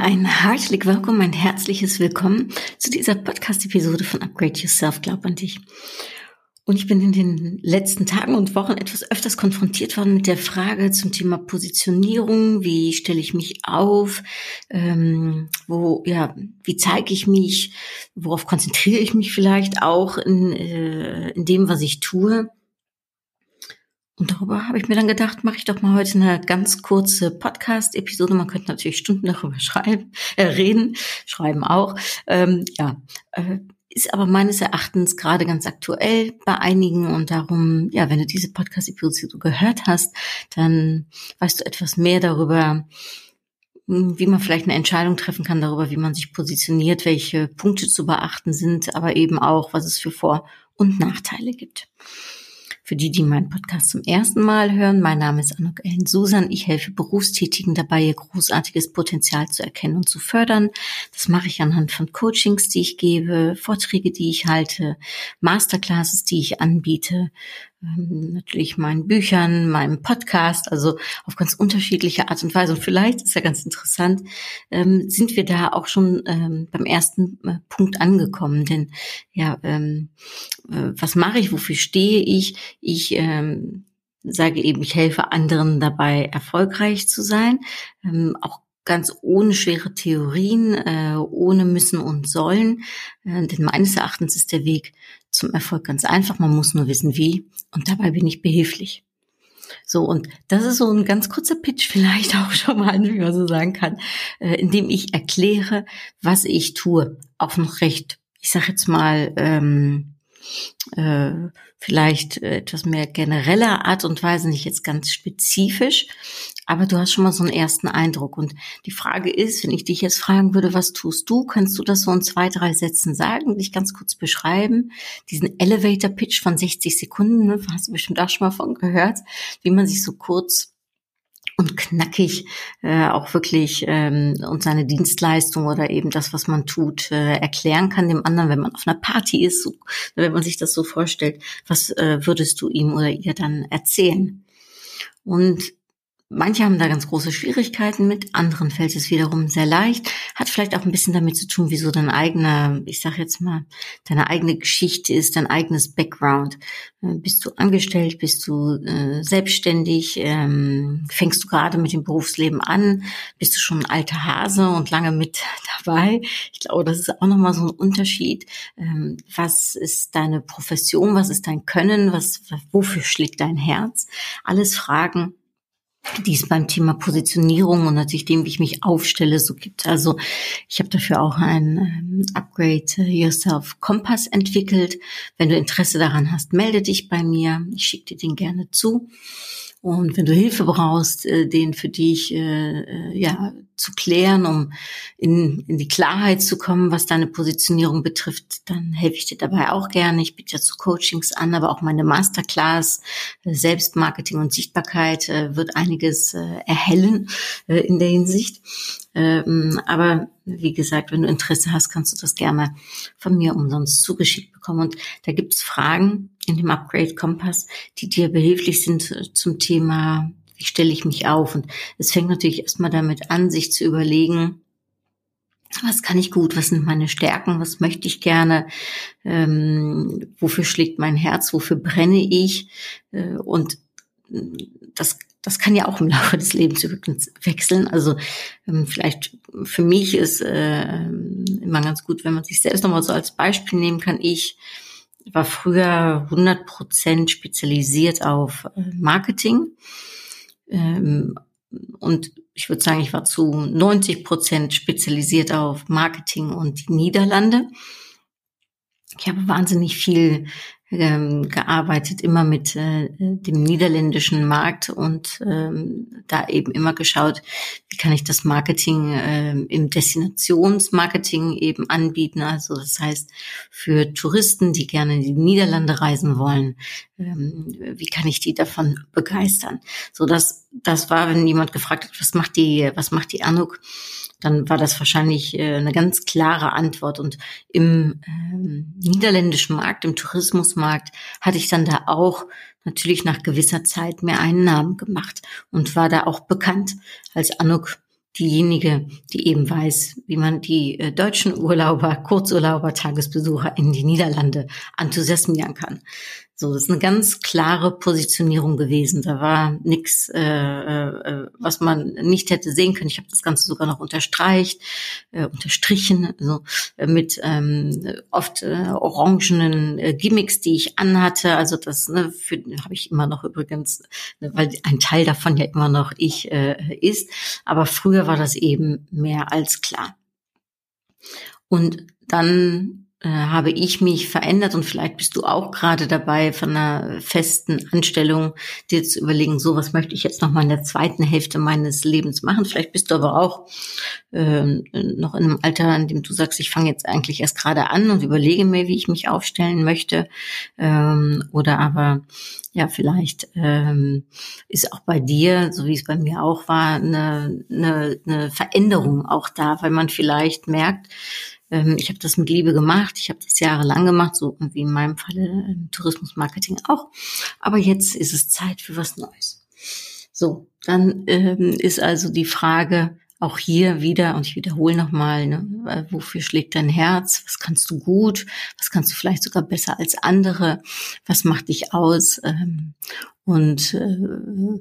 Ein herzlich willkommen, ein herzliches Willkommen zu dieser Podcast-Episode von Upgrade Yourself, glaub an dich. Und ich bin in den letzten Tagen und Wochen etwas öfters konfrontiert worden mit der Frage zum Thema Positionierung. Wie stelle ich mich auf? Ähm, wo, ja, wie zeige ich mich? Worauf konzentriere ich mich vielleicht auch in, äh, in dem, was ich tue? Und darüber habe ich mir dann gedacht, mache ich doch mal heute eine ganz kurze Podcast-Episode. Man könnte natürlich Stunden darüber schreiben, äh, reden, schreiben auch. Ähm, ja, äh, ist aber meines Erachtens gerade ganz aktuell bei einigen und darum, ja, wenn du diese Podcast-Episode gehört hast, dann weißt du etwas mehr darüber, hm, wie man vielleicht eine Entscheidung treffen kann darüber, wie man sich positioniert, welche Punkte zu beachten sind, aber eben auch, was es für Vor- und Nachteile gibt. Für die, die meinen Podcast zum ersten Mal hören, mein Name ist Anuk Ellen Susan. Ich helfe Berufstätigen dabei, ihr großartiges Potenzial zu erkennen und zu fördern. Das mache ich anhand von Coachings, die ich gebe, Vorträge, die ich halte, Masterclasses, die ich anbiete, natürlich meinen Büchern, meinem Podcast, also auf ganz unterschiedliche Art und Weise. Und vielleicht ist ja ganz interessant, ähm, sind wir da auch schon ähm, beim ersten äh, Punkt angekommen. Denn ja, ähm, äh, was mache ich, wofür stehe ich? Ich ähm, sage eben, ich helfe anderen dabei, erfolgreich zu sein, ähm, auch ganz ohne schwere Theorien, äh, ohne müssen und sollen. Äh, denn meines Erachtens ist der Weg zum Erfolg ganz einfach. Man muss nur wissen, wie. Und dabei bin ich behilflich. So, und das ist so ein ganz kurzer Pitch vielleicht auch schon mal, wie man so sagen kann, äh, in dem ich erkläre, was ich tue. Auch noch recht, ich sage jetzt mal, ähm, äh, vielleicht etwas mehr genereller Art und Weise, nicht jetzt ganz spezifisch, aber du hast schon mal so einen ersten Eindruck. Und die Frage ist, wenn ich dich jetzt fragen würde, was tust du, kannst du das so in zwei, drei Sätzen sagen, dich ganz kurz beschreiben? Diesen Elevator Pitch von 60 Sekunden, ne, hast du bestimmt auch schon mal von gehört, wie man sich so kurz und knackig äh, auch wirklich ähm, und seine Dienstleistung oder eben das, was man tut, äh, erklären kann dem anderen, wenn man auf einer Party ist, so, wenn man sich das so vorstellt, was äh, würdest du ihm oder ihr dann erzählen? Und Manche haben da ganz große Schwierigkeiten mit, anderen fällt es wiederum sehr leicht. Hat vielleicht auch ein bisschen damit zu tun, wieso dein eigener, ich sag jetzt mal, deine eigene Geschichte ist, dein eigenes Background. Äh, bist du angestellt, bist du äh, selbstständig, ähm, fängst du gerade mit dem Berufsleben an, bist du schon ein alter Hase und lange mit dabei. Ich glaube, das ist auch nochmal so ein Unterschied. Ähm, was ist deine Profession, was ist dein Können, was, wofür schlägt dein Herz? Alles Fragen, die es beim Thema Positionierung und natürlich dem, wie ich mich aufstelle, so gibt. Also ich habe dafür auch ein ähm, Upgrade Yourself Kompass entwickelt. Wenn du Interesse daran hast, melde dich bei mir. Ich schicke dir den gerne zu. Und wenn du Hilfe brauchst, äh, den für dich äh, äh, ja zu klären, um in, in die Klarheit zu kommen, was deine Positionierung betrifft, dann helfe ich dir dabei auch gerne. Ich biete ja zu Coachings an, aber auch meine Masterclass äh, Selbstmarketing und Sichtbarkeit äh, wird einiges äh, erhellen äh, in der Hinsicht. Ähm, aber wie gesagt, wenn du Interesse hast, kannst du das gerne von mir umsonst zugeschickt bekommen. Und da gibt's Fragen in dem Upgrade Kompass, die dir behilflich sind äh, zum Thema, wie stelle ich mich auf? Und es fängt natürlich erstmal damit an, sich zu überlegen, was kann ich gut, was sind meine Stärken, was möchte ich gerne, ähm, wofür schlägt mein Herz, wofür brenne ich. Äh, und das das kann ja auch im Laufe des Lebens übrigens wechseln. Also ähm, vielleicht für mich ist äh, immer ganz gut, wenn man sich selbst nochmal so als Beispiel nehmen kann. Ich war früher 100 Prozent spezialisiert auf äh, Marketing. Ähm, und ich würde sagen, ich war zu 90 Prozent spezialisiert auf Marketing und die Niederlande. Ich habe wahnsinnig viel ähm, gearbeitet, immer mit äh, dem niederländischen Markt und ähm, da eben immer geschaut, wie kann ich das Marketing äh, im Destinationsmarketing eben anbieten. Also das heißt für Touristen, die gerne in die Niederlande reisen wollen, ähm, wie kann ich die davon begeistern? So dass das war, wenn jemand gefragt hat, was macht die, was macht die Anuk? Dann war das wahrscheinlich äh, eine ganz klare Antwort. Und im ähm, niederländischen Markt, im Tourismusmarkt, hatte ich dann da auch natürlich nach gewisser Zeit mehr einen Namen gemacht und war da auch bekannt als Anuk diejenige, die eben weiß, wie man die äh, deutschen Urlauber, Kurzurlauber, Tagesbesucher in die Niederlande enthusiasmieren kann. So, das ist eine ganz klare Positionierung gewesen. Da war nichts, äh, äh, was man nicht hätte sehen können. Ich habe das Ganze sogar noch unterstreicht, äh, unterstrichen, also äh, mit ähm, oft äh, orangenen äh, Gimmicks, die ich anhatte. Also das ne, habe ich immer noch übrigens, ne, weil ein Teil davon ja immer noch ich äh, ist. Aber früher war das eben mehr als klar. Und dann äh, habe ich mich verändert und vielleicht bist du auch gerade dabei, von einer festen Anstellung dir zu überlegen, so was möchte ich jetzt noch mal in der zweiten Hälfte meines Lebens machen. Vielleicht bist du aber auch äh, noch in einem Alter, in dem du sagst, ich fange jetzt eigentlich erst gerade an und überlege mir, wie ich mich aufstellen möchte. Ähm, oder aber ja, vielleicht ähm, ist auch bei dir, so wie es bei mir auch war, eine, eine, eine Veränderung auch da, weil man vielleicht merkt, ähm, ich habe das mit Liebe gemacht, ich habe das jahrelang gemacht, so wie in meinem Falle im Tourismusmarketing auch. Aber jetzt ist es Zeit für was Neues. So, dann ähm, ist also die Frage, auch hier wieder, und ich wiederhole nochmal, ne, wofür schlägt dein Herz? Was kannst du gut? Was kannst du vielleicht sogar besser als andere? Was macht dich aus? Ähm, und äh,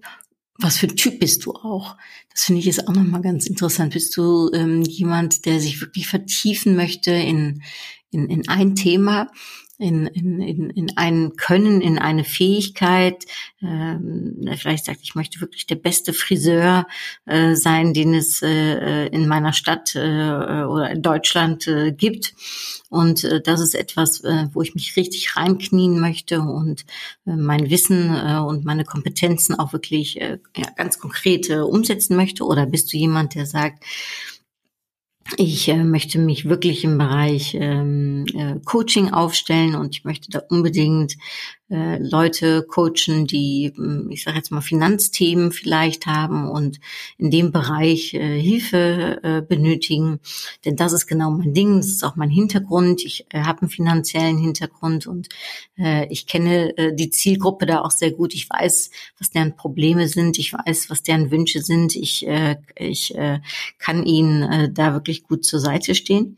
was für ein Typ bist du auch? Das finde ich ist auch nochmal ganz interessant. Bist du ähm, jemand, der sich wirklich vertiefen möchte in, in, in ein Thema? In, in, in, in ein Können, in eine Fähigkeit. Ähm, vielleicht sagt, ich möchte wirklich der beste Friseur äh, sein, den es äh, in meiner Stadt äh, oder in Deutschland äh, gibt. Und äh, das ist etwas, äh, wo ich mich richtig reinknien möchte und äh, mein Wissen äh, und meine Kompetenzen auch wirklich äh, ja, ganz konkret äh, umsetzen möchte. Oder bist du jemand, der sagt, ich äh, möchte mich wirklich im Bereich ähm, äh, Coaching aufstellen und ich möchte da unbedingt äh, Leute coachen, die, hm, ich sage jetzt mal, Finanzthemen vielleicht haben und in dem Bereich äh, Hilfe äh, benötigen. Denn das ist genau mein Ding, das ist auch mein Hintergrund. Ich äh, habe einen finanziellen Hintergrund und ich kenne die Zielgruppe da auch sehr gut. Ich weiß, was deren Probleme sind. Ich weiß, was deren Wünsche sind. Ich, ich kann ihnen da wirklich gut zur Seite stehen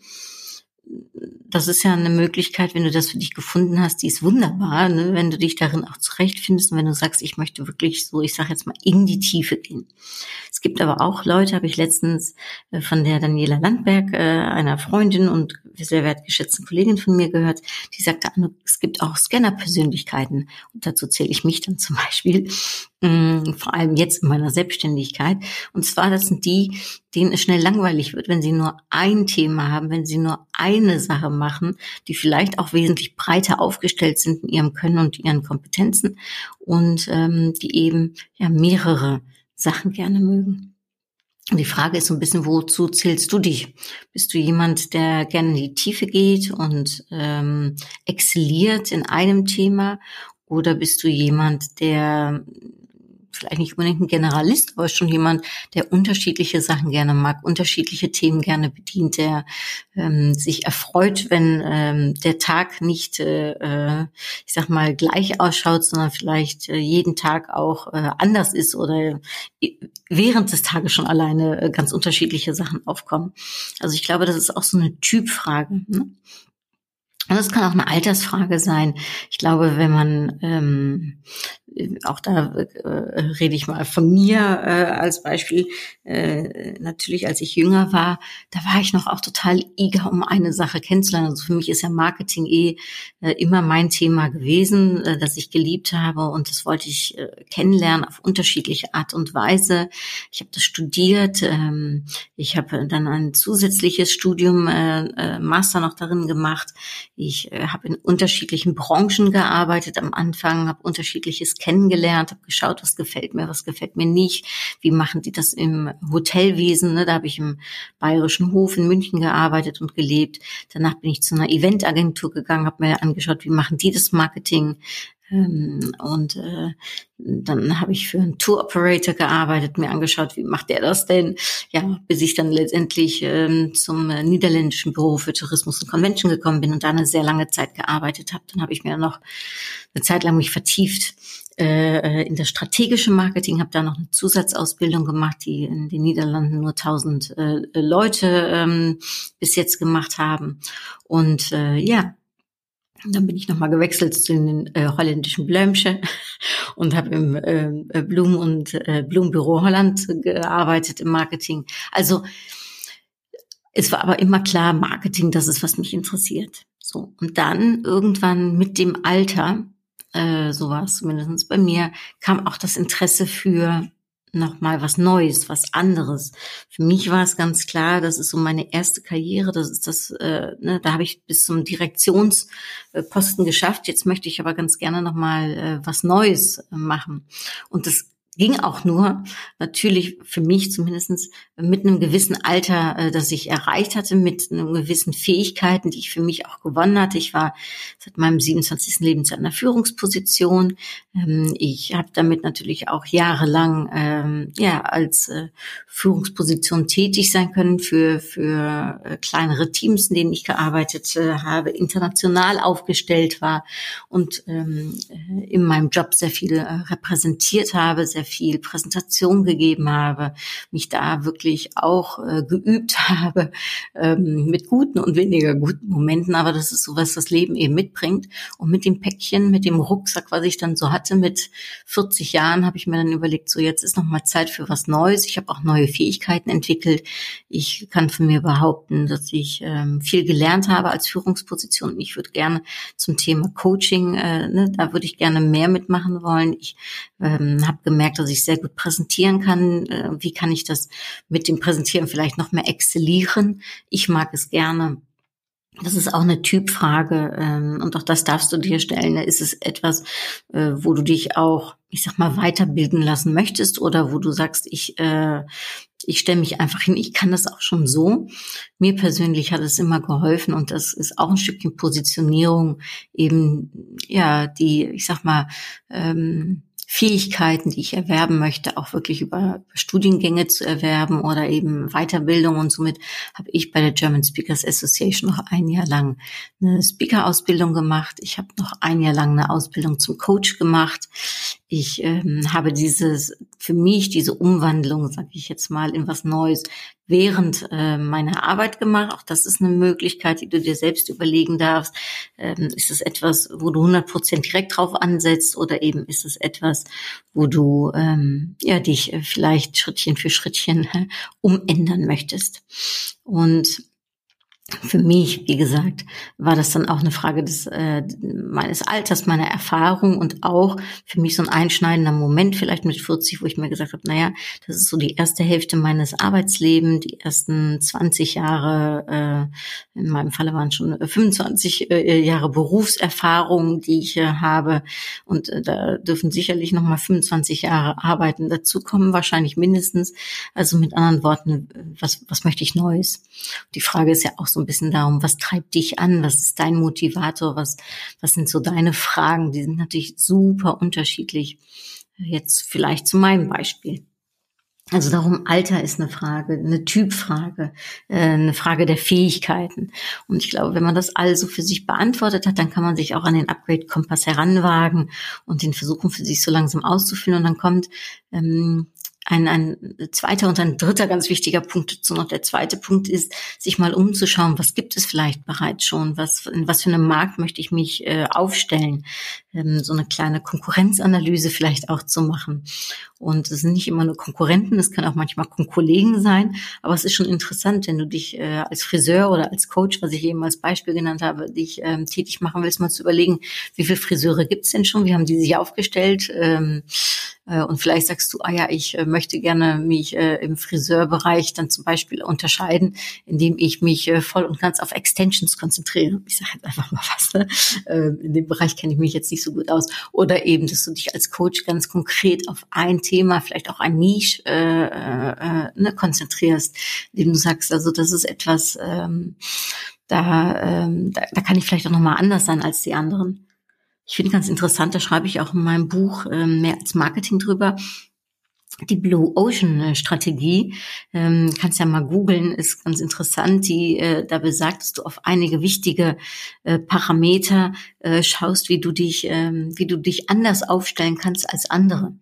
das ist ja eine Möglichkeit, wenn du das für dich gefunden hast, die ist wunderbar, ne? wenn du dich darin auch zurechtfindest und wenn du sagst, ich möchte wirklich so, ich sage jetzt mal, in die Tiefe gehen. Es gibt aber auch Leute, habe ich letztens äh, von der Daniela Landberg, äh, einer Freundin und sehr wertgeschätzten Kollegin von mir gehört, die sagte, es gibt auch Scanner-Persönlichkeiten und dazu zähle ich mich dann zum Beispiel, vor allem jetzt in meiner Selbstständigkeit. Und zwar, das sind die, denen es schnell langweilig wird, wenn sie nur ein Thema haben, wenn sie nur eine Sache machen, die vielleicht auch wesentlich breiter aufgestellt sind in ihrem Können und ihren Kompetenzen und ähm, die eben ja mehrere Sachen gerne mögen. Und die Frage ist so ein bisschen, wozu zählst du dich? Bist du jemand, der gerne in die Tiefe geht und ähm, exzelliert in einem Thema? Oder bist du jemand, der vielleicht nicht unbedingt ein Generalist, aber schon jemand, der unterschiedliche Sachen gerne mag, unterschiedliche Themen gerne bedient, der ähm, sich erfreut, wenn ähm, der Tag nicht, äh, äh, ich sag mal, gleich ausschaut, sondern vielleicht äh, jeden Tag auch äh, anders ist oder während des Tages schon alleine äh, ganz unterschiedliche Sachen aufkommen. Also ich glaube, das ist auch so eine Typfrage. Ne? Und das kann auch eine Altersfrage sein. Ich glaube, wenn man ähm, auch da äh, rede ich mal von mir äh, als Beispiel. Äh, natürlich, als ich jünger war, da war ich noch auch total eager, um eine Sache kennenzulernen. Also für mich ist ja Marketing eh äh, immer mein Thema gewesen, äh, das ich geliebt habe und das wollte ich äh, kennenlernen auf unterschiedliche Art und Weise. Ich habe das studiert. Ähm, ich habe dann ein zusätzliches Studium, äh, äh, Master noch darin gemacht. Ich äh, habe in unterschiedlichen Branchen gearbeitet am Anfang, habe unterschiedliches kennengelernt, habe geschaut, was gefällt mir, was gefällt mir nicht, wie machen die das im Hotelwesen. Ne? Da habe ich im Bayerischen Hof in München gearbeitet und gelebt. Danach bin ich zu einer Eventagentur gegangen, habe mir angeschaut, wie machen die das Marketing. Ähm, und äh, dann habe ich für einen Tour Operator gearbeitet, mir angeschaut, wie macht der das denn? Ja, bis ich dann letztendlich ähm, zum äh, niederländischen Büro für Tourismus und Convention gekommen bin und da eine sehr lange Zeit gearbeitet habe. Dann habe ich mir noch eine Zeit lang mich vertieft äh, in das strategische Marketing, habe da noch eine Zusatzausbildung gemacht, die in den Niederlanden nur 1000 äh, Leute ähm, bis jetzt gemacht haben. Und äh, ja, dann bin ich nochmal gewechselt zu den äh, holländischen Blömsche und habe im äh, Blum- und äh, Blumenbüro Holland gearbeitet im Marketing. Also es war aber immer klar, Marketing, das ist, was mich interessiert. So. Und dann irgendwann mit dem Alter, äh, so war es zumindest bei mir, kam auch das Interesse für nochmal was Neues, was anderes. Für mich war es ganz klar, das ist so meine erste Karriere, das ist das, äh, ne, da habe ich bis zum Direktionsposten geschafft. Jetzt möchte ich aber ganz gerne nochmal äh, was Neues äh, machen. Und das ging auch nur, natürlich für mich zumindestens mit einem gewissen Alter, äh, das ich erreicht hatte, mit einem gewissen Fähigkeiten, die ich für mich auch gewonnen hatte. Ich war seit meinem 27. Lebensjahr in einer Führungsposition. Ähm, ich habe damit natürlich auch jahrelang ähm, ja als äh, Führungsposition tätig sein können für für äh, kleinere Teams, in denen ich gearbeitet habe, international aufgestellt war und ähm, in meinem Job sehr viel repräsentiert habe, sehr viel Präsentation gegeben habe, mich da wirklich auch äh, geübt habe ähm, mit guten und weniger guten Momenten. Aber das ist so was das Leben eben mitbringt. Und mit dem Päckchen, mit dem Rucksack, was ich dann so hatte mit 40 Jahren, habe ich mir dann überlegt, so jetzt ist noch mal Zeit für was Neues. Ich habe auch neue Fähigkeiten entwickelt. Ich kann von mir behaupten, dass ich ähm, viel gelernt habe als Führungsposition. Ich würde gerne zum Thema Coaching, äh, ne, da würde ich gerne mehr mitmachen wollen. Ich ähm, habe gemerkt, dass ich sehr gut präsentieren kann. Äh, wie kann ich das mit dem Präsentieren vielleicht noch mehr exzellieren? Ich mag es gerne. Das ist auch eine Typfrage ähm, und auch das darfst du dir stellen. Ist es etwas, äh, wo du dich auch, ich sag mal, weiterbilden lassen möchtest oder wo du sagst, ich äh, ich stelle mich einfach hin, ich kann das auch schon so. Mir persönlich hat es immer geholfen und das ist auch ein Stückchen Positionierung, eben ja die, ich sag mal, ähm, Fähigkeiten, die ich erwerben möchte, auch wirklich über Studiengänge zu erwerben oder eben Weiterbildung. Und somit habe ich bei der German Speakers Association noch ein Jahr lang eine Speaker-Ausbildung gemacht. Ich habe noch ein Jahr lang eine Ausbildung zum Coach gemacht. Ich ähm, habe dieses, für mich diese Umwandlung, sage ich jetzt mal, in was Neues während äh, meiner Arbeit gemacht. Auch das ist eine Möglichkeit, die du dir selbst überlegen darfst. Ähm, ist es etwas, wo du 100 Prozent direkt drauf ansetzt oder eben ist es etwas, wo du ähm, ja dich äh, vielleicht Schrittchen für Schrittchen äh, umändern möchtest? Und für mich, wie gesagt, war das dann auch eine Frage des äh, meines Alters, meiner Erfahrung und auch für mich so ein einschneidender Moment, vielleicht mit 40, wo ich mir gesagt habe, naja, das ist so die erste Hälfte meines Arbeitslebens, die ersten 20 Jahre, äh, in meinem Falle waren schon 25 äh, Jahre Berufserfahrung, die ich äh, habe und äh, da dürfen sicherlich noch mal 25 Jahre Arbeiten dazukommen, wahrscheinlich mindestens. Also mit anderen Worten, was was möchte ich Neues? Die Frage ist ja auch so ein bisschen darum, was treibt dich an, was ist dein Motivator, was, was sind so deine Fragen, die sind natürlich super unterschiedlich. Jetzt vielleicht zu meinem Beispiel. Also darum, Alter ist eine Frage, eine Typfrage, äh, eine Frage der Fähigkeiten. Und ich glaube, wenn man das also für sich beantwortet hat, dann kann man sich auch an den Upgrade-Kompass heranwagen und den versuchen für sich so langsam auszufüllen. Und dann kommt ähm, ein, ein zweiter und ein dritter ganz wichtiger Punkt. Dazu noch. Der zweite Punkt ist, sich mal umzuschauen, was gibt es vielleicht bereits schon, was, in was für einem Markt möchte ich mich äh, aufstellen, ähm, so eine kleine Konkurrenzanalyse vielleicht auch zu machen. Und es sind nicht immer nur Konkurrenten, es kann auch manchmal Kollegen sein, aber es ist schon interessant, wenn du dich äh, als Friseur oder als Coach, was ich eben als Beispiel genannt habe, dich ähm, tätig machen willst, mal zu überlegen, wie viele Friseure gibt es denn schon, wie haben die sich aufgestellt? Ähm, äh, und vielleicht sagst du, ah ja, ich äh, möchte gerne mich äh, im Friseurbereich dann zum Beispiel unterscheiden, indem ich mich äh, voll und ganz auf Extensions konzentriere. Ich sage jetzt einfach mal was. Ne? Äh, in dem Bereich kenne ich mich jetzt nicht so gut aus. Oder eben, dass du dich als Coach ganz konkret auf ein Thema, vielleicht auch ein Niche äh, äh, ne, konzentrierst, indem du sagst, also das ist etwas, ähm, da, ähm, da, da kann ich vielleicht auch nochmal anders sein als die anderen. Ich finde ganz interessant, da schreibe ich auch in meinem Buch ähm, mehr als Marketing drüber. Die Blue Ocean Strategie, ähm, kannst ja mal googeln, ist ganz interessant, die äh, da besagt, dass du auf einige wichtige äh, Parameter äh, schaust, wie du dich, ähm, wie du dich anders aufstellen kannst als andere.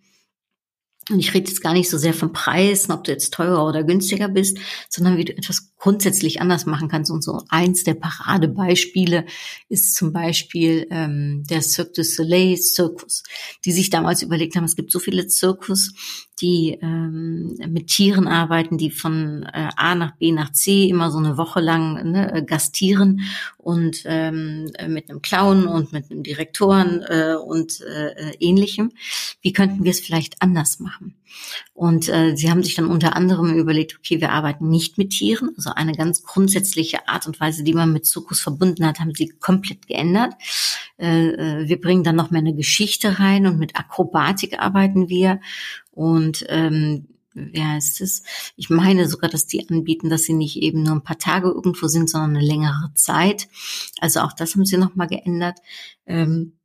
Und ich rede jetzt gar nicht so sehr vom Preis, ob du jetzt teurer oder günstiger bist, sondern wie du etwas grundsätzlich anders machen kannst. Und so eins der Paradebeispiele ist zum Beispiel ähm, der Cirque du Soleil Zirkus, die sich damals überlegt haben, es gibt so viele Zirkus, die ähm, mit Tieren arbeiten, die von äh, A nach B nach C immer so eine Woche lang ne, äh, gastieren und ähm, mit einem Clown und mit einem Direktoren äh, und äh, ähnlichem. Wie könnten wir es vielleicht anders machen? Und äh, sie haben sich dann unter anderem überlegt, okay, wir arbeiten nicht mit Tieren, also eine ganz grundsätzliche Art und Weise, die man mit Zirkus verbunden hat, haben sie komplett geändert. Äh, äh wir bringen dann noch mehr eine Geschichte rein und mit Akrobatik arbeiten wir und ähm, wie heißt es? Ich meine sogar, dass die anbieten, dass sie nicht eben nur ein paar Tage irgendwo sind, sondern eine längere Zeit. Also auch das haben sie nochmal geändert. Ähm,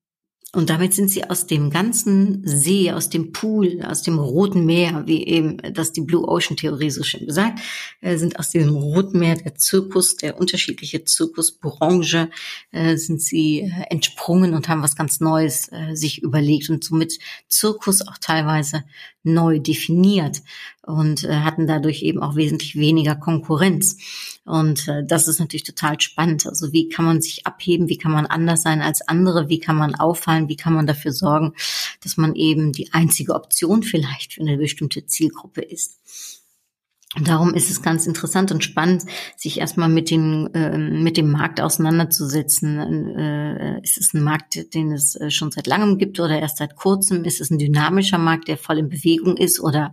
und damit sind sie aus dem ganzen See, aus dem Pool, aus dem Roten Meer, wie eben das die Blue Ocean Theorie so schön besagt, äh, sind aus diesem Roten Meer der Zirkus, der unterschiedliche Zirkusbranche, äh, sind sie äh, entsprungen und haben was ganz Neues sich überlegt und somit Zirkus auch teilweise neu definiert und äh, hatten dadurch eben auch wesentlich weniger Konkurrenz. Und äh, das ist natürlich total spannend. Also wie kann man sich abheben, wie kann man anders sein als andere, wie kann man auffallen, wie kann man dafür sorgen, dass man eben die einzige Option vielleicht für eine bestimmte Zielgruppe ist. Darum ist es ganz interessant und spannend, sich erstmal mit dem, äh, mit dem Markt auseinanderzusetzen. Äh, ist es ein Markt, den es äh, schon seit langem gibt oder erst seit kurzem? Ist es ein dynamischer Markt, der voll in Bewegung ist oder,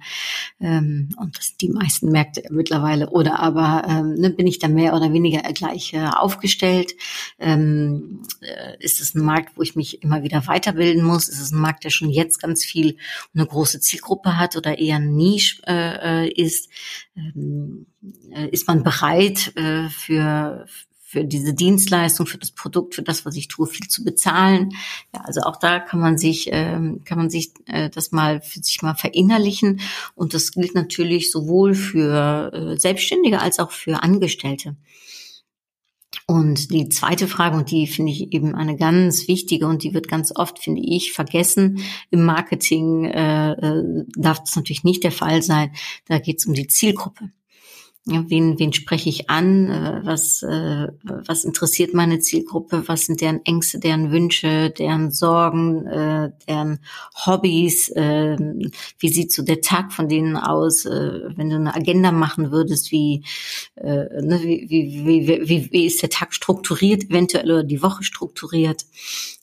ähm, und das sind die meisten Märkte mittlerweile, oder aber ähm, ne, bin ich da mehr oder weniger gleich äh, aufgestellt? Ähm, äh, ist es ein Markt, wo ich mich immer wieder weiterbilden muss? Ist es ein Markt, der schon jetzt ganz viel eine große Zielgruppe hat oder eher ein Niche äh, äh ist? Ähm, äh, ist man bereit äh, für für diese Dienstleistung, für das Produkt, für das, was ich tue, viel zu bezahlen. Ja, also auch da kann man sich, ähm, kann man sich äh, das mal für sich mal verinnerlichen. Und das gilt natürlich sowohl für äh, Selbstständige als auch für Angestellte. Und die zweite Frage, und die finde ich eben eine ganz wichtige und die wird ganz oft, finde ich, vergessen. Im Marketing äh, äh, darf das natürlich nicht der Fall sein. Da geht es um die Zielgruppe. Wen, wen spreche ich an? Äh, was, äh, was interessiert meine Zielgruppe? Was sind deren Ängste, deren Wünsche, deren Sorgen, äh, deren Hobbys? Äh, wie sieht so der Tag von denen aus? Äh, wenn du eine Agenda machen würdest, wie, äh, ne, wie, wie, wie, wie ist der Tag strukturiert, eventuell oder die Woche strukturiert?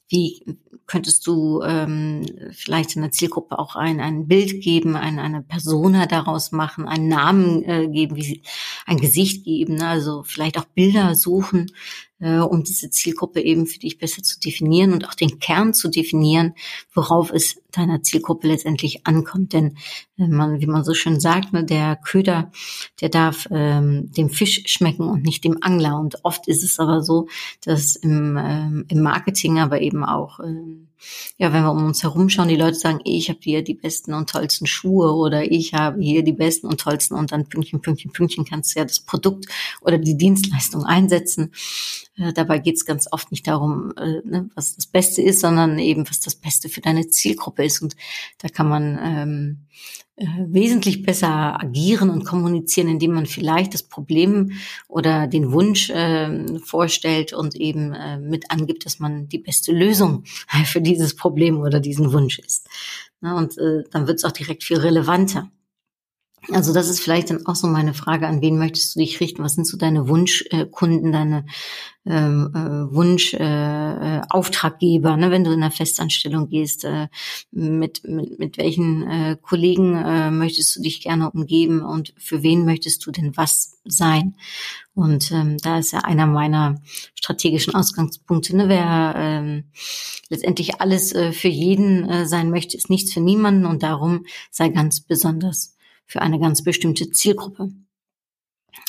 Wie könntest du ähm, vielleicht in der Zielgruppe auch ein, ein Bild geben, ein, eine Persona daraus machen, einen Namen äh, geben, wie sie, ein Gesicht geben, ne? also vielleicht auch Bilder suchen, äh, um diese Zielgruppe eben für dich besser zu definieren und auch den Kern zu definieren, worauf es deiner Zielgruppe letztendlich ankommt. Denn äh, man, wie man so schön sagt, ne, der Köder, der darf ähm, dem Fisch schmecken und nicht dem Angler. Und oft ist es aber so, dass im, ähm, im Marketing, aber eben auch ähm, ja, wenn wir um uns herum schauen, die Leute sagen, ich habe hier die besten und tollsten Schuhe oder ich habe hier die besten und tollsten und dann Pünktchen, Pünktchen, Pünktchen kannst du ja das Produkt oder die Dienstleistung einsetzen. Äh, dabei geht es ganz oft nicht darum, äh, ne, was das Beste ist, sondern eben, was das Beste für deine Zielgruppe ist. Und da kann man ähm, äh, wesentlich besser agieren und kommunizieren, indem man vielleicht das Problem oder den Wunsch äh, vorstellt und eben äh, mit angibt, dass man die beste Lösung für dieses Problem oder diesen Wunsch ist. Na, und äh, dann wird es auch direkt viel relevanter. Also das ist vielleicht dann auch so meine Frage, an wen möchtest du dich richten? Was sind so deine Wunschkunden, deine ähm, äh, Wunschauftraggeber, äh, ne, wenn du in einer Festanstellung gehst? Äh, mit, mit, mit welchen äh, Kollegen äh, möchtest du dich gerne umgeben und für wen möchtest du denn was sein? Und ähm, da ist ja einer meiner strategischen Ausgangspunkte, ne, wer ähm, letztendlich alles äh, für jeden äh, sein möchte, ist nichts für niemanden und darum sei ganz besonders für eine ganz bestimmte Zielgruppe.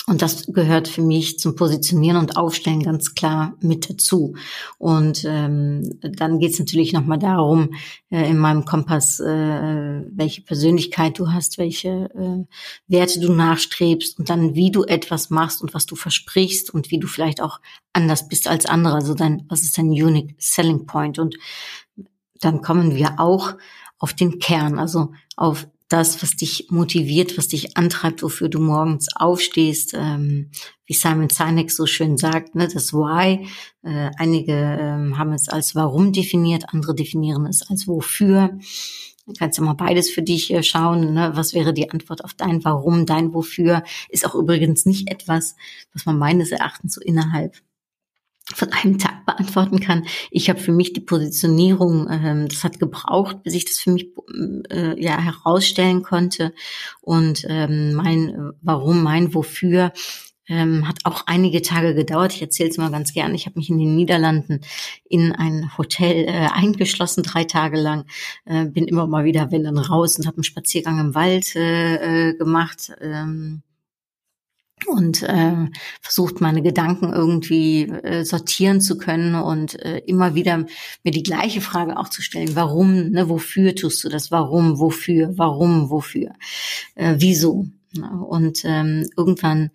Und das gehört für mich zum Positionieren und Aufstellen ganz klar mit dazu. Und ähm, dann geht es natürlich nochmal darum, äh, in meinem Kompass, äh, welche Persönlichkeit du hast, welche äh, Werte du nachstrebst und dann, wie du etwas machst und was du versprichst und wie du vielleicht auch anders bist als andere. Also dein, was ist dein Unique Selling Point? Und dann kommen wir auch auf den Kern, also auf das, was dich motiviert, was dich antreibt, wofür du morgens aufstehst, ähm, wie Simon Sinek so schön sagt, ne, das Why. Äh, einige ähm, haben es als Warum definiert, andere definieren es als Wofür. Du kannst ja mal beides für dich äh, schauen. Ne? Was wäre die Antwort auf dein Warum, dein Wofür? Ist auch übrigens nicht etwas, was man meines Erachtens so innerhalb von einem Tag beantworten kann. Ich habe für mich die Positionierung, ähm, das hat gebraucht, bis ich das für mich äh, ja herausstellen konnte. Und ähm, mein Warum, mein Wofür ähm, hat auch einige Tage gedauert. Ich erzähle es mal ganz gern. Ich habe mich in den Niederlanden in ein Hotel äh, eingeschlossen, drei Tage lang. Äh, bin immer mal wieder, wenn dann raus und habe einen Spaziergang im Wald äh, äh gemacht. Ähm, und äh, versucht meine Gedanken irgendwie äh, sortieren zu können und äh, immer wieder mir die gleiche Frage auch zu stellen, warum, ne, wofür tust du das, warum, wofür, warum, wofür, äh, wieso. Und ähm, irgendwann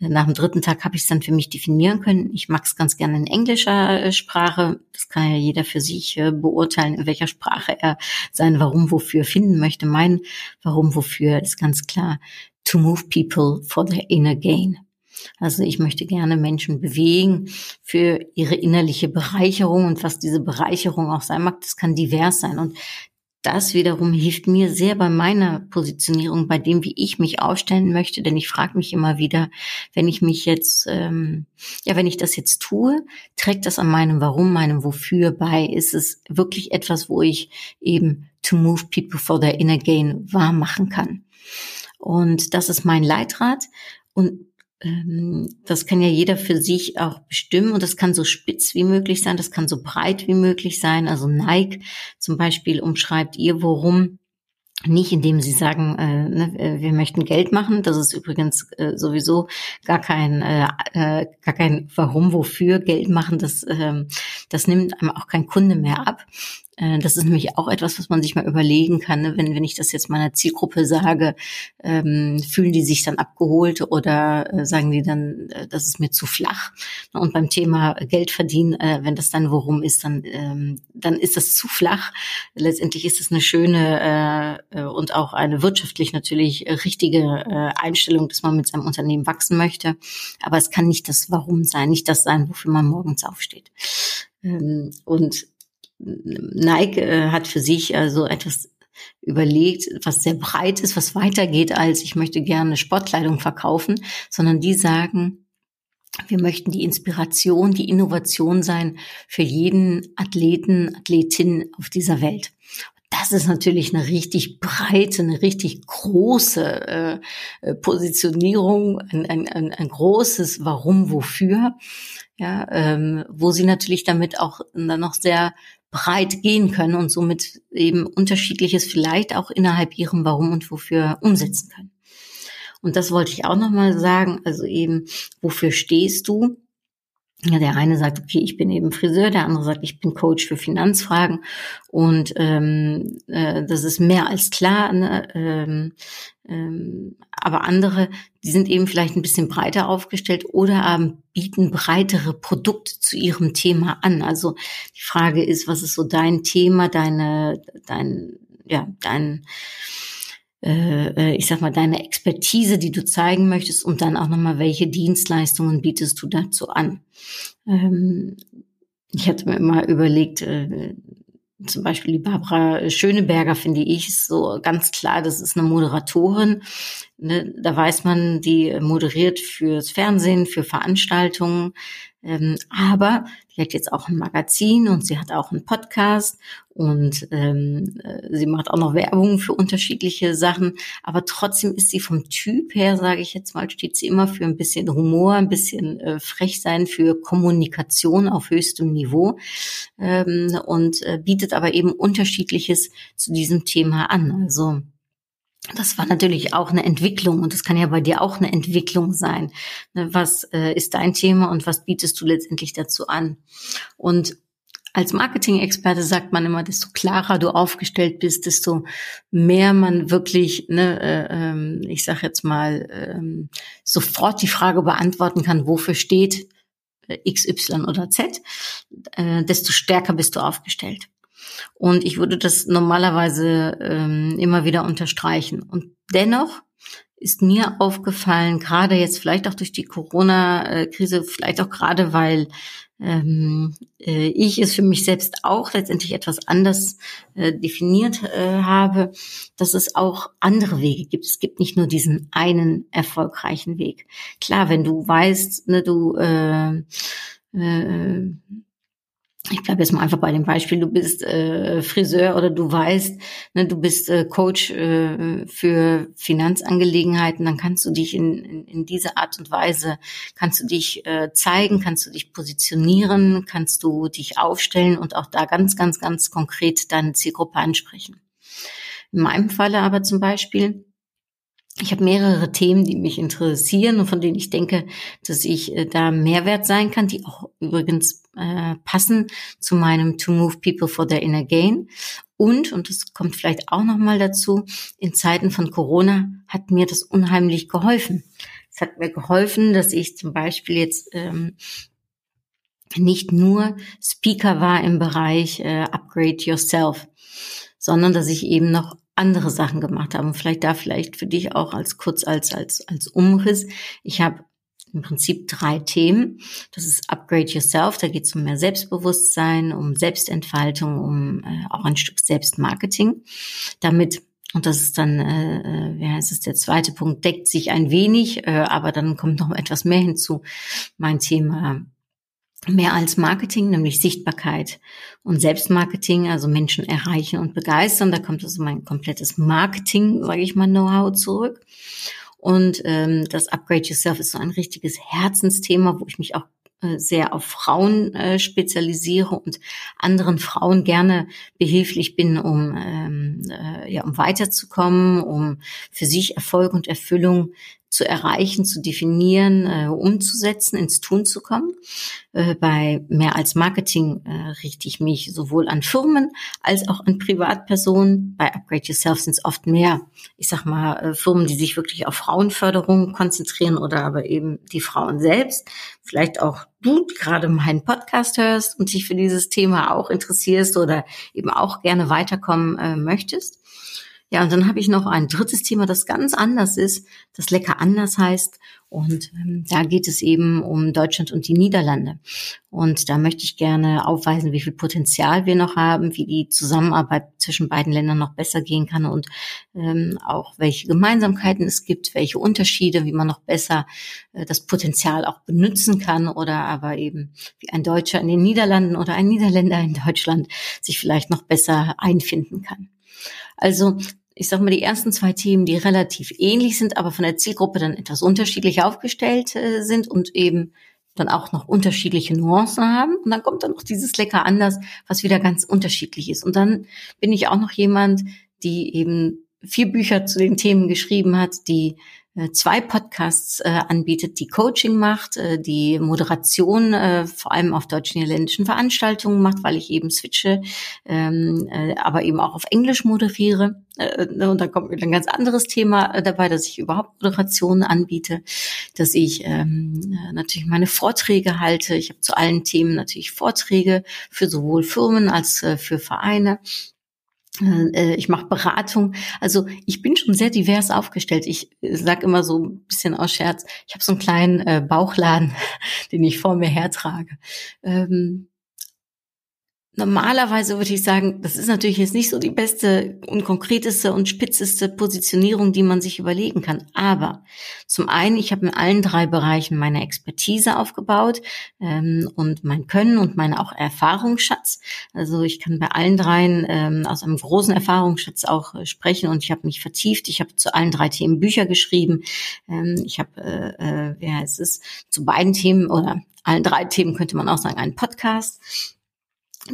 äh, nach dem dritten Tag habe ich es dann für mich definieren können. Ich mag es ganz gerne in englischer äh, Sprache. Das kann ja jeder für sich äh, beurteilen, in welcher Sprache er sein Warum, wofür finden möchte. Mein Warum, wofür ist ganz klar to move people for their inner gain. Also ich möchte gerne Menschen bewegen für ihre innerliche Bereicherung und was diese Bereicherung auch sein mag, das kann divers sein. Und das wiederum hilft mir sehr bei meiner Positionierung, bei dem, wie ich mich aufstellen möchte, denn ich frage mich immer wieder, wenn ich mich jetzt, ähm, ja, wenn ich das jetzt tue, trägt das an meinem Warum, meinem Wofür bei? Ist es wirklich etwas, wo ich eben to move people for their inner gain wahr machen kann? Und das ist mein Leitrat. Und ähm, das kann ja jeder für sich auch bestimmen und das kann so spitz wie möglich sein, das kann so breit wie möglich sein. Also Nike zum Beispiel umschreibt ihr, worum nicht, indem sie sagen, äh, ne, äh, wir möchten Geld machen. Das ist übrigens äh, sowieso gar kein, äh, äh, gar kein Warum, wofür Geld machen. Das, äh, das nimmt einem auch kein Kunde mehr ab. Äh, das ist nämlich auch etwas, was man sich mal überlegen kann. Ne? Wenn, wenn ich das jetzt meiner Zielgruppe sage, ähm, fühlen die sich dann abgeholt oder äh, sagen die dann, äh, das ist mir zu flach. Und beim Thema Geld verdienen, äh, wenn das dann worum ist, dann, ähm, dann ist das zu flach. Letztendlich ist es eine schöne äh, und auch eine wirtschaftlich natürlich richtige äh, Einstellung, dass man mit seinem Unternehmen wachsen möchte. Aber es kann nicht das Warum sein, nicht das sein, wofür man morgens aufsteht. Ähm, und Nike äh, hat für sich also etwas überlegt, was sehr breit ist, was weitergeht als ich möchte gerne Sportkleidung verkaufen, sondern die sagen, wir möchten die Inspiration, die Innovation sein für jeden Athleten, Athletin auf dieser Welt. Das ist natürlich eine richtig breite, eine richtig große äh, Positionierung, ein, ein, ein, ein großes Warum, wofür, ja, ähm, wo sie natürlich damit auch dann noch sehr breit gehen können und somit eben unterschiedliches vielleicht auch innerhalb ihrem Warum und wofür umsetzen können. Und das wollte ich auch nochmal sagen, also eben, wofür stehst du? Der eine sagt, okay, ich bin eben Friseur, der andere sagt, ich bin Coach für Finanzfragen und ähm, äh, das ist mehr als klar. Ne? Ähm, ähm, aber andere, die sind eben vielleicht ein bisschen breiter aufgestellt oder ähm, bieten breitere Produkte zu ihrem Thema an. Also die Frage ist, was ist so dein Thema, deine, dein, ja, dein äh, äh, ich sag mal, deine Expertise, die du zeigen möchtest und dann auch nochmal, welche Dienstleistungen bietest du dazu an. Ähm, ich hatte mir immer überlegt, äh, zum Beispiel die Barbara Schöneberger finde ich ist so ganz klar, das ist eine Moderatorin. Ne? Da weiß man, die moderiert fürs Fernsehen, für Veranstaltungen. Ähm, aber die hat jetzt auch ein Magazin und sie hat auch einen Podcast und ähm, äh, sie macht auch noch Werbung für unterschiedliche Sachen. Aber trotzdem ist sie vom Typ her, sage ich jetzt mal, steht sie immer für ein bisschen Humor, ein bisschen äh, frech sein, für Kommunikation auf höchstem Niveau ähm, und äh, bietet aber eben unterschiedliches zu diesem Thema an. Also das war natürlich auch eine Entwicklung und das kann ja bei dir auch eine Entwicklung sein. Ne, was äh, ist dein Thema und was bietest du letztendlich dazu an? Und als Marketing-Experte sagt man immer, desto klarer du aufgestellt bist, desto mehr man wirklich, ne, äh, ähm, ich sage jetzt mal, äh, sofort die Frage beantworten kann, wofür steht äh, X, Y oder Z, äh, desto stärker bist du aufgestellt. Und ich würde das normalerweise ähm, immer wieder unterstreichen. Und dennoch ist mir aufgefallen, gerade jetzt vielleicht auch durch die Corona-Krise, vielleicht auch gerade, weil ähm, äh, ich es für mich selbst auch letztendlich etwas anders äh, definiert äh, habe, dass es auch andere Wege gibt. Es gibt nicht nur diesen einen erfolgreichen Weg. Klar, wenn du weißt, ne, du äh, äh, ich bleibe jetzt mal einfach bei dem Beispiel, du bist äh, Friseur oder du weißt, ne, du bist äh, Coach äh, für Finanzangelegenheiten, dann kannst du dich in, in, in diese Art und Weise, kannst du dich äh, zeigen, kannst du dich positionieren, kannst du dich aufstellen und auch da ganz, ganz, ganz konkret deine Zielgruppe ansprechen. In meinem Falle aber zum Beispiel, ich habe mehrere Themen, die mich interessieren und von denen ich denke, dass ich äh, da Mehrwert sein kann, die auch übrigens äh, passen zu meinem To Move People for their Inner Gain. Und, und das kommt vielleicht auch nochmal dazu, in Zeiten von Corona hat mir das unheimlich geholfen. Es hat mir geholfen, dass ich zum Beispiel jetzt ähm, nicht nur Speaker war im Bereich äh, Upgrade Yourself, sondern dass ich eben noch andere Sachen gemacht habe. Und vielleicht da vielleicht für dich auch als kurz als, als, als Umriss. Ich habe im Prinzip drei Themen. Das ist Upgrade Yourself, da geht es um mehr Selbstbewusstsein, um Selbstentfaltung, um äh, auch ein Stück Selbstmarketing. Damit und das ist dann, äh, äh, wie heißt es, der zweite Punkt, deckt sich ein wenig, äh, aber dann kommt noch etwas mehr hinzu. Mein Thema mehr als Marketing, nämlich Sichtbarkeit und Selbstmarketing, also Menschen erreichen und begeistern. Da kommt also mein komplettes Marketing, sage ich mal, Know-how zurück. Und ähm, das Upgrade Yourself ist so ein richtiges Herzensthema, wo ich mich auch äh, sehr auf Frauen äh, spezialisiere und anderen Frauen gerne behilflich bin, um ähm, äh, ja um weiterzukommen, um für sich Erfolg und Erfüllung zu erreichen, zu definieren, äh, umzusetzen, ins Tun zu kommen. Äh, bei mehr als Marketing äh, richte ich mich sowohl an Firmen als auch an Privatpersonen. Bei Upgrade Yourself sind es oft mehr, ich sag mal, äh, Firmen, die sich wirklich auf Frauenförderung konzentrieren oder aber eben die Frauen selbst. Vielleicht auch du gerade meinen Podcast hörst und dich für dieses Thema auch interessierst oder eben auch gerne weiterkommen äh, möchtest. Ja, und dann habe ich noch ein drittes Thema, das ganz anders ist, das lecker anders heißt. Und ähm, da geht es eben um Deutschland und die Niederlande. Und da möchte ich gerne aufweisen, wie viel Potenzial wir noch haben, wie die Zusammenarbeit zwischen beiden Ländern noch besser gehen kann und ähm, auch welche Gemeinsamkeiten es gibt, welche Unterschiede, wie man noch besser äh, das Potenzial auch benutzen kann oder aber eben wie ein Deutscher in den Niederlanden oder ein Niederländer in Deutschland sich vielleicht noch besser einfinden kann. Also ich sage mal, die ersten zwei Themen, die relativ ähnlich sind, aber von der Zielgruppe dann etwas unterschiedlich aufgestellt äh, sind und eben dann auch noch unterschiedliche Nuancen haben. Und dann kommt dann noch dieses Lecker anders, was wieder ganz unterschiedlich ist. Und dann bin ich auch noch jemand, die eben vier Bücher zu den Themen geschrieben hat, die zwei Podcasts äh, anbietet, die Coaching macht, äh, die Moderation äh, vor allem auf deutsch-niederländischen Veranstaltungen macht, weil ich eben switche, ähm, äh, aber eben auch auf Englisch moderiere. Äh, und dann kommt wieder ein ganz anderes Thema äh, dabei, dass ich überhaupt Moderationen anbiete, dass ich ähm, äh, natürlich meine Vorträge halte. Ich habe zu allen Themen natürlich Vorträge für sowohl Firmen als äh, für Vereine. Äh, ich mache Beratung. Also ich bin schon sehr divers aufgestellt. Ich sag immer so ein bisschen aus Scherz, ich habe so einen kleinen äh, Bauchladen, den ich vor mir hertrage. Ähm, Normalerweise würde ich sagen, das ist natürlich jetzt nicht so die beste und konkreteste und spitzeste Positionierung, die man sich überlegen kann. Aber zum einen, ich habe in allen drei Bereichen meine Expertise aufgebaut ähm, und mein Können und meinen auch Erfahrungsschatz. Also ich kann bei allen dreien ähm, aus einem großen Erfahrungsschatz auch äh, sprechen und ich habe mich vertieft. Ich habe zu allen drei Themen Bücher geschrieben. Ähm, ich habe, äh, äh, heißt es, zu beiden Themen oder allen drei Themen könnte man auch sagen, einen Podcast.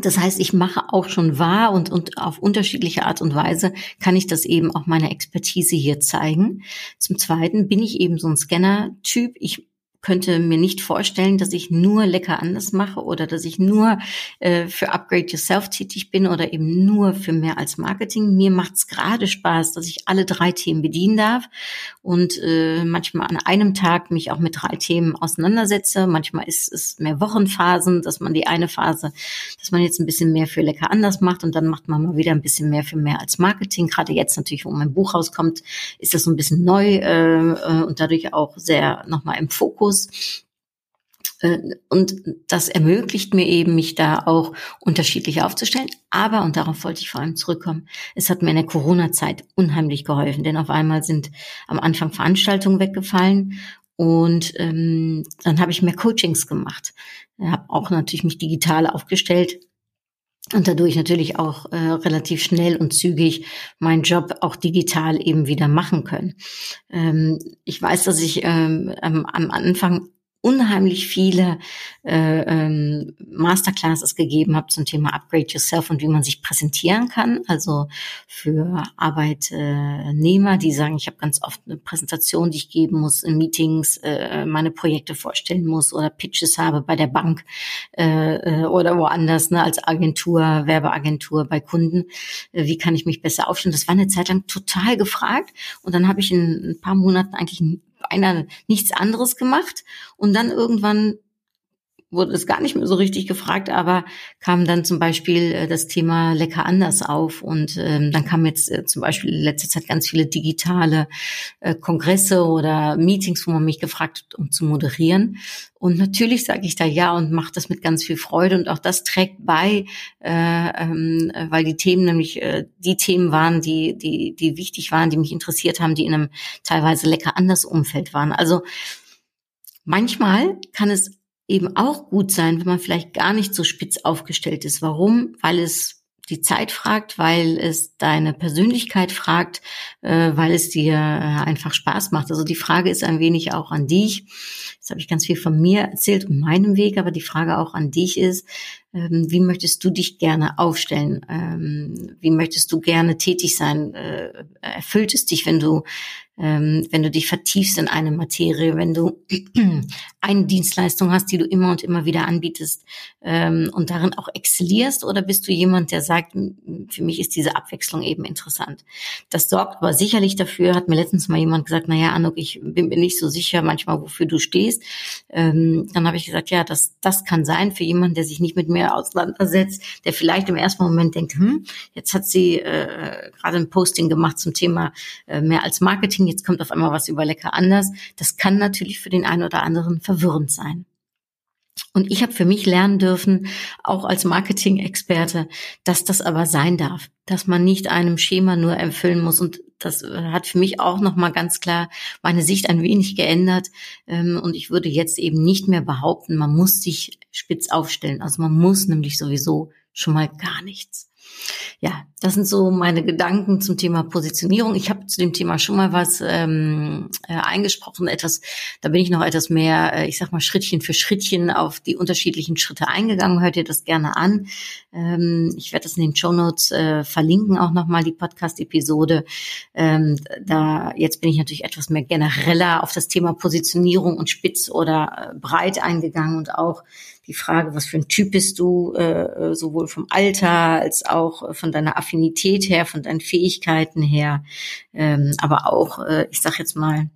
Das heißt, ich mache auch schon wahr und, und auf unterschiedliche Art und Weise kann ich das eben auch meine Expertise hier zeigen. Zum Zweiten bin ich eben so ein Scanner-Typ. Ich könnte mir nicht vorstellen, dass ich nur lecker anders mache oder dass ich nur äh, für Upgrade Yourself tätig bin oder eben nur für mehr als Marketing. Mir macht es gerade Spaß, dass ich alle drei Themen bedienen darf und äh, manchmal an einem Tag mich auch mit drei Themen auseinandersetze. Manchmal ist es mehr Wochenphasen, dass man die eine Phase, dass man jetzt ein bisschen mehr für lecker anders macht und dann macht man mal wieder ein bisschen mehr für mehr als Marketing. Gerade jetzt natürlich, wo mein Buch rauskommt, ist das so ein bisschen neu äh, äh und dadurch auch sehr nochmal im Fokus. Fokus. Äh, und das ermöglicht mir eben, mich da auch unterschiedlich aufzustellen. Aber, und darauf wollte ich vor allem zurückkommen, es hat mir in der Corona-Zeit unheimlich geholfen, denn auf einmal sind am Anfang Veranstaltungen weggefallen und ähm, dann habe ich mehr Coachings gemacht. Ich habe auch natürlich mich digital aufgestellt und dadurch natürlich auch äh, relativ schnell und zügig meinen Job auch digital eben wieder machen können. Ähm, ich weiß, dass ich ähm, am, am Anfang unheimlich viele äh, ähm, Masterclasses gegeben habe zum Thema Upgrade Yourself und wie man sich präsentieren kann. Also für Arbeitnehmer, die sagen, ich habe ganz oft eine Präsentation, die ich geben muss in Meetings, äh, meine Projekte vorstellen muss oder Pitches habe bei der Bank äh, äh oder woanders, ne, als Agentur, Werbeagentur bei Kunden. Äh, wie kann ich mich besser aufstellen? Das war eine Zeit lang total gefragt. Und dann habe ich in ein paar Monaten eigentlich beinahe nichts anderes gemacht und dann irgendwann wurde es gar nicht mehr so richtig gefragt, aber kam dann zum Beispiel äh, das Thema lecker anders auf und ähm, dann kam jetzt äh, zum Beispiel in letzter Zeit ganz viele digitale äh, Kongresse oder Meetings, wo man mich gefragt hat, um zu moderieren. Und natürlich sage ich da ja und mache das mit ganz viel Freude und auch das trägt bei, äh, ähm, weil die Themen nämlich äh, die Themen waren, die die die wichtig waren, die mich interessiert haben, die in einem teilweise lecker anders Umfeld waren. Also manchmal kann es eben auch gut sein, wenn man vielleicht gar nicht so spitz aufgestellt ist. Warum? Weil es die Zeit fragt, weil es deine Persönlichkeit fragt, äh, weil es dir äh, einfach Spaß macht. Also die Frage ist ein wenig auch an dich. Jetzt habe ich ganz viel von mir erzählt und meinem Weg, aber die Frage auch an dich ist, ähm, wie möchtest du dich gerne aufstellen? Ähm, wie möchtest du gerne tätig sein? Äh, erfüllt es dich, wenn du ähm, wenn du dich vertiefst in eine Materie, wenn du eine Dienstleistung hast, die du immer und immer wieder anbietest ähm, und darin auch exzellierst, oder bist du jemand, der sagt, für mich ist diese Abwechslung eben interessant. Das sorgt aber sicherlich dafür, hat mir letztens mal jemand gesagt, na ja, Anuk, ich bin mir nicht so sicher manchmal, wofür du stehst. Ähm, dann habe ich gesagt, ja, das, das kann sein für jemanden, der sich nicht mit mir auseinandersetzt, der vielleicht im ersten Moment denkt, hm, jetzt hat sie äh, gerade ein Posting gemacht zum Thema äh, mehr als Marketing, jetzt kommt auf einmal was über lecker anders. Das kann natürlich für den einen oder anderen verwirrend sein. Und ich habe für mich lernen dürfen, auch als Marketing-Experte, dass das aber sein darf, dass man nicht einem Schema nur erfüllen muss. Und das äh, hat für mich auch nochmal ganz klar meine Sicht ein wenig geändert. Ähm, und ich würde jetzt eben nicht mehr behaupten, man muss sich spitz aufstellen. Also man muss nämlich sowieso schon mal gar nichts. Ja, das sind so meine Gedanken zum Thema Positionierung. Ich habe zu dem Thema schon mal was ähm, äh, eingesprochen, etwas, da bin ich noch etwas mehr, äh, ich sag mal, Schrittchen für Schrittchen auf die unterschiedlichen Schritte eingegangen. Hört ihr das gerne an. Ähm, ich werde das in den Show Notes äh, verlinken, auch nochmal die Podcast-Episode. Ähm, da jetzt bin ich natürlich etwas mehr genereller auf das Thema Positionierung und spitz oder äh, breit eingegangen und auch die Frage, was für ein Typ bist du, äh, sowohl vom Alter als auch von deiner Affinität her, von deinen Fähigkeiten her, ähm, aber auch, äh, ich sag jetzt mal,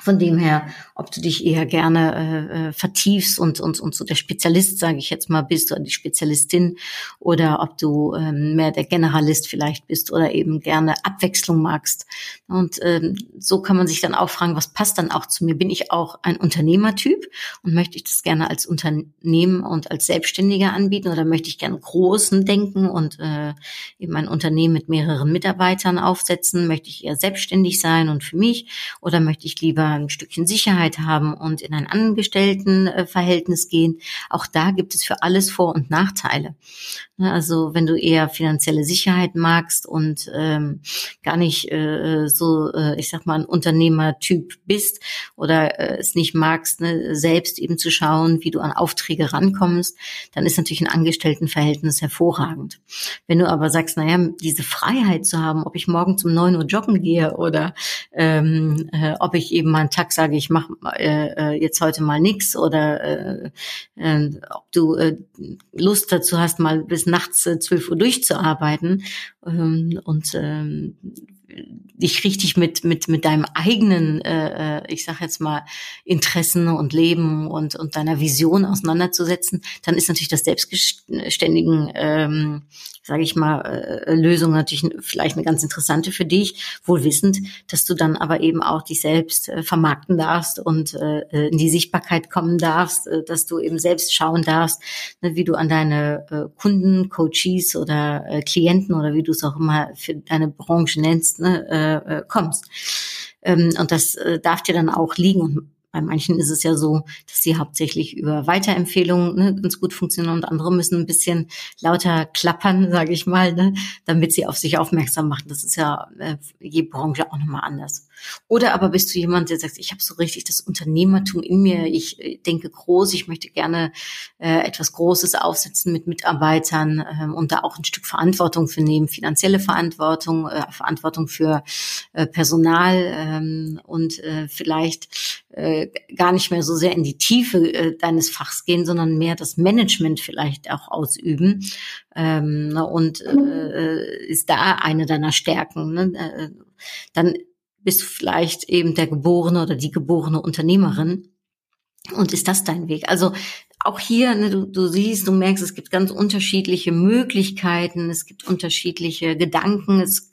von dem her, ob du dich eher gerne äh, äh, vertiefst und, und, und so der Spezialist, sage ich jetzt mal, bist oder die Spezialistin oder ob du ähm, mehr der Generalist vielleicht bist oder eben gerne Abwechslung magst. Und ähm, so kann man sich dann auch fragen, was passt dann auch zu mir? Bin ich auch ein Unternehmertyp und möchte ich das gerne als Unternehmen und als Selbstständiger anbieten oder möchte ich gerne großen denken und äh, eben ein Unternehmen mit mehreren Mitarbeitern aufsetzen? Möchte ich eher selbstständig sein und für mich oder möchte ich lieber lieber ein Stückchen Sicherheit haben und in ein Angestelltenverhältnis gehen. Auch da gibt es für alles Vor- und Nachteile. Ne, also wenn du eher finanzielle Sicherheit magst und ähm, gar nicht äh, so, äh, ich sag mal, ein Unternehmertyp bist oder äh, es nicht magst, ne, selbst eben zu schauen, wie du an Aufträge rankommst, dann ist natürlich ein Angestelltenverhältnis hervorragend. Wenn du aber sagst, naja, diese Freiheit zu haben, ob ich morgen zum 9 Uhr joggen gehe oder ähm, äh, ob ich eben mal einen Tag sage, ich mache äh, äh, jetzt heute mal nix oder äh, äh, ob du äh, Lust dazu hast, mal bis nachts äh, zwölf Uhr durchzuarbeiten ähm, und ähm, dich richtig mit mit mit deinem eigenen, äh, äh ich sag jetzt mal Interessen und Leben und und deiner Vision auseinanderzusetzen, dann ist natürlich das selbstständigen ähm, sage ich mal, äh, Lösung natürlich vielleicht eine ganz interessante für dich, wohl wissend, dass du dann aber eben auch dich selbst äh, vermarkten darfst und äh, in die Sichtbarkeit kommen darfst, äh, dass du eben selbst schauen darfst, ne, wie du an deine äh, Kunden, Coaches oder äh, Klienten oder wie du es auch immer für deine Branche nennst, ne, äh, äh kommst. Ähm, und das äh, darf dir dann auch liegen. Und bei manchen ist es ja so, dass sie hauptsächlich über Weiterempfehlungen ne, ganz gut funktionieren und andere müssen ein bisschen lauter klappern, sage ich mal, ne, damit sie auf sich aufmerksam machen. Das ist ja äh, je Branche auch nochmal anders. Oder aber bist du jemand, der sagt, ich habe so richtig das Unternehmertum in mir, ich äh, denke groß, ich möchte gerne äh, etwas Großes aufsetzen mit Mitarbeitern äh, und da auch ein Stück Verantwortung für nehmen, finanzielle Verantwortung, äh, Verantwortung für äh, Personal ähm, und äh, vielleicht äh, gar nicht mehr so sehr in die Tiefe äh, deines Fachs gehen, sondern mehr das Management vielleicht auch ausüben. Ähm, ne, und äh, ist da eine deiner Stärken. Ne? Äh, dann bist vielleicht eben der geborene oder die geborene Unternehmerin. Und ist das dein Weg? Also auch hier, ne, du, du siehst, du merkst, es gibt ganz unterschiedliche Möglichkeiten, es gibt unterschiedliche Gedanken, es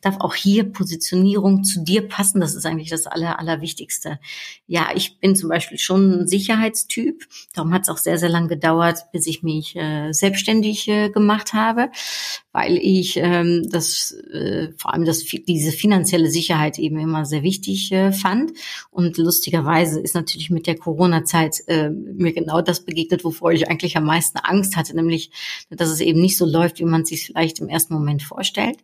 darf auch hier Positionierung zu dir passen. Das ist eigentlich das Aller, Allerwichtigste. Ja, ich bin zum Beispiel schon ein Sicherheitstyp. Darum hat es auch sehr, sehr lang gedauert, bis ich mich äh, selbstständig äh, gemacht habe, weil ich ähm, das äh, vor allem das, diese finanzielle Sicherheit eben immer sehr wichtig äh, fand. Und lustigerweise ist natürlich mit der Corona-Zeit äh, mir genau das begegnet, wovor ich eigentlich am meisten Angst hatte, nämlich, dass es eben nicht so läuft, wie man es sich vielleicht im ersten Moment vorstellt.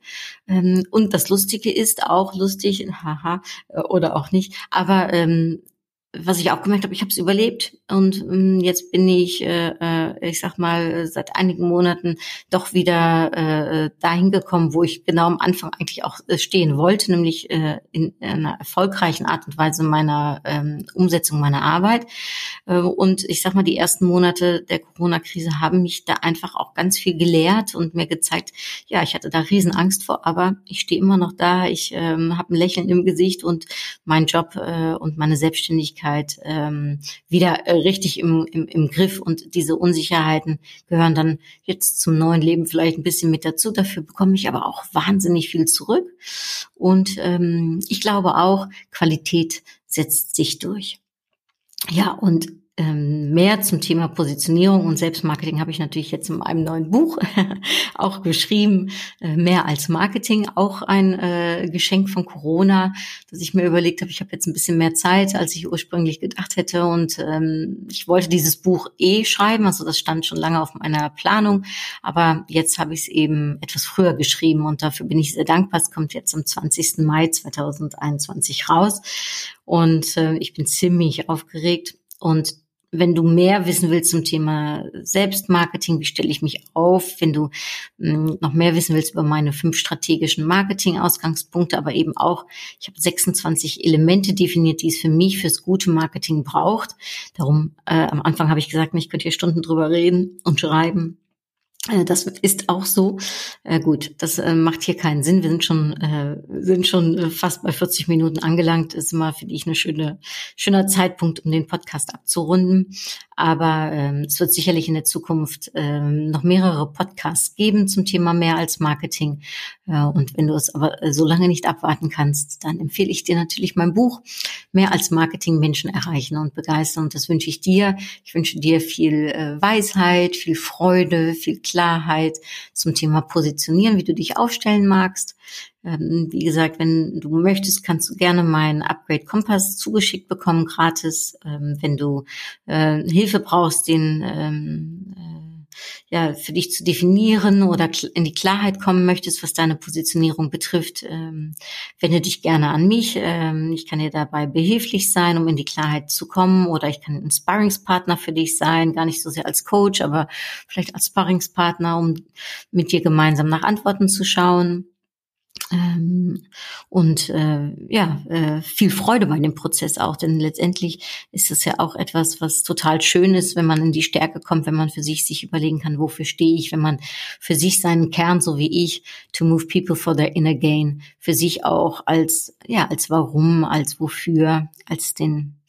Ähm, und das Lustige ist auch lustig, haha, äh, oder auch nicht, aber ähm, was ich auch gemerkt habe, ich habe es überlebt und ähm, jetzt bin ich, äh, äh, ich sag mal, seit einigen Monaten doch wieder äh, dahin gekommen, wo ich genau am Anfang eigentlich auch äh, stehen wollte, nämlich äh, in einer erfolgreichen Art und Weise meiner ähm, Umsetzung meiner Arbeit. Äh, und ich sag mal, die ersten Monate der Corona-Krise haben mich da einfach auch ganz viel gelehrt und mir gezeigt, ja, ich hatte da riesen Angst vor, aber ich stehe immer noch da, ich ähm, habe ein Lächeln im Gesicht und mein Job äh, und meine Selbstständigkeit Selbstständigkeit ähm, wieder äh, richtig im, im, im Griff und diese Unsicherheiten gehören dann jetzt zum neuen Leben vielleicht ein bisschen mit dazu. Dafür bekomme ich aber auch wahnsinnig viel zurück und ähm, ich glaube auch, Qualität setzt sich durch. Ja, und mehr zum Thema Positionierung und Selbstmarketing habe ich natürlich jetzt in meinem neuen Buch auch geschrieben. Äh, mehr als Marketing, auch ein äh, Geschenk von Corona, dass ich mir überlegt habe, ich habe jetzt ein bisschen mehr Zeit, als ich ursprünglich gedacht hätte. Und ähm, ich wollte dieses Buch eh schreiben, also das stand schon lange auf meiner Planung. Aber jetzt habe ich es eben etwas früher geschrieben und dafür bin ich sehr dankbar. Es kommt jetzt am 20. Mai 2021 raus. Und äh, ich bin ziemlich aufgeregt. Und wenn du mehr wissen willst zum Thema Selbstmarketing, wie stelle ich mich auf, wenn du hm, noch mehr wissen willst über meine fünf strategischen Marketing-Ausgangspunkte, aber eben auch, ich habe 26 Elemente definiert, die es für mich fürs gute Marketing braucht. Darum, äh, am Anfang habe ich gesagt, ich könnte hier Stunden drüber reden und schreiben. Äh, das ist auch so. Äh, gut, das äh, macht hier keinen Sinn. Wir sind schon, äh, sind schon äh, fast bei 40 Minuten angelangt. Ist immer, finde ich, eine schöne, schöner Zeitpunkt, um den Podcast abzurunden. Aber ähm, es wird sicherlich in der Zukunft ähm, noch mehrere Podcasts geben zum Thema mehr als Marketing. Äh, und wenn du es aber äh, so lange nicht abwarten kannst, dann empfehle ich dir natürlich mein Buch Mehr als Marketing Menschen erreichen und begeistern. Und das wünsche ich dir. Ich wünsche dir viel äh, Weisheit, viel Freude, viel Klarheit zum Thema Positionieren, wie du dich aufstellen magst. Ähm, wie gesagt, wenn du möchtest, kannst du gerne meinen Upgrade Kompass zugeschickt bekommen, gratis. Ähm, wenn du äh, Hilfe brauchst, den ähm, äh, ja, für dich zu definieren oder in die Klarheit kommen möchtest, was deine Positionierung betrifft, ähm, wende dich gerne an mich. Ähm, ich kann dir dabei behilflich sein, um in die Klarheit zu kommen oder ich kann ein Sparringspartner für dich sein, gar nicht so sehr als Coach, aber vielleicht als Sparringspartner, um mit dir gemeinsam nach Antworten zu schauen. Ähm, und äh, ja, äh, viel Freude bei dem Prozess auch, denn letztendlich ist es ja auch etwas, was total schön ist, wenn man in die Stärke kommt, wenn man für sich sich überlegen kann, wofür stehe ich, wenn man für sich seinen Kern, so wie ich, to move people for their inner gain, für sich auch als ja als Warum, als Wofür, als den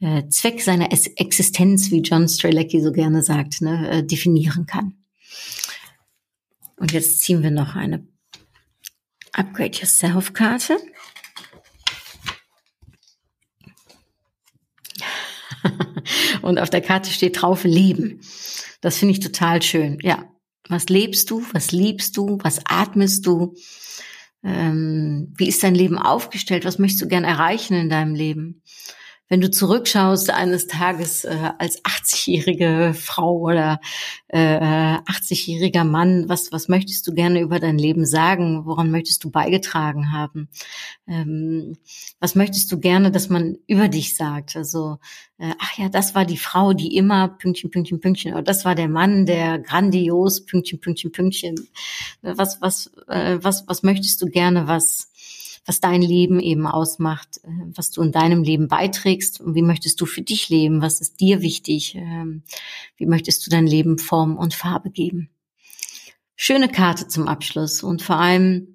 äh, Zweck seiner Existenz, wie John Strelecki so gerne sagt, ne, äh, definieren kann. Und jetzt ziehen wir noch eine Upgrade Yourself Karte. Und auf der Karte steht drauf Leben. Das finde ich total schön. Ja. Was lebst du? Was liebst du? Was atmest du? Ähm, wie ist dein Leben aufgestellt? Was möchtest du gern erreichen in deinem Leben? Wenn du zurückschaust eines Tages äh, als 80-jährige Frau oder äh, 80-jähriger Mann, was, was möchtest du gerne über dein Leben sagen? Woran möchtest du beigetragen haben? Ähm, was möchtest du gerne, dass man über dich sagt? Also, äh, ach ja, das war die Frau, die immer Pünktchen, Pünktchen, Pünktchen, oder das war der Mann, der grandios Pünktchen, Pünktchen, Pünktchen. Was, was, äh, was, was möchtest du gerne, was was dein Leben eben ausmacht, äh, was du in deinem Leben beiträgst. Und wie möchtest du für dich leben, was ist dir wichtig, ähm, wie möchtest du dein Leben Form und Farbe geben. Schöne Karte zum Abschluss. Und vor allem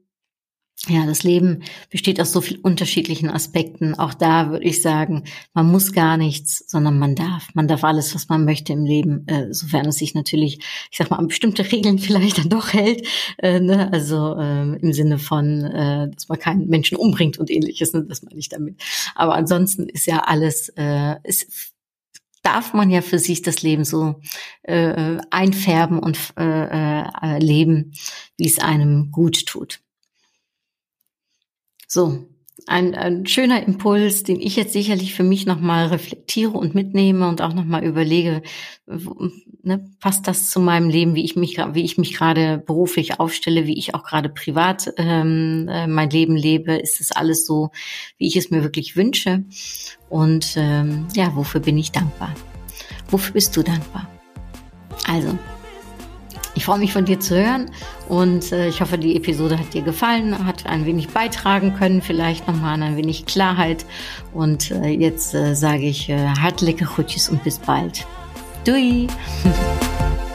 ja, das Leben besteht aus so vielen unterschiedlichen Aspekten. Auch da würde ich sagen, man muss gar nichts, sondern man darf. Man darf alles, was man möchte im Leben, äh, sofern es sich natürlich, ich sag mal, an bestimmte Regeln vielleicht dann doch hält. Äh, ne? Also äh, im Sinne von, äh, dass man keinen Menschen umbringt und ähnliches, ne? das meine ich damit. Aber ansonsten ist ja alles, äh, ist darf man ja für sich das Leben so äh, einfärben und äh, äh, leben, wie es einem gut tut. So, ein, ein schöner Impuls, den ich jetzt sicherlich für mich nochmal reflektiere und mitnehme und auch nochmal überlege, ne, passt das zu meinem Leben, wie ich mich, wie ich mich gerade beruflich aufstelle, wie ich auch gerade privat ähm, äh, mein Leben lebe, ist es alles so, wie ich es mir wirklich wünsche und ähm, ja, wofür bin ich dankbar? Wofür bist du dankbar? Also, ich freue mich von dir zu hören und äh, ich hoffe, die Episode hat dir gefallen, hat ein wenig beitragen können, vielleicht nochmal ein wenig Klarheit. Und äh, jetzt äh, sage ich äh, hartliche Groetjes und bis bald. Doei!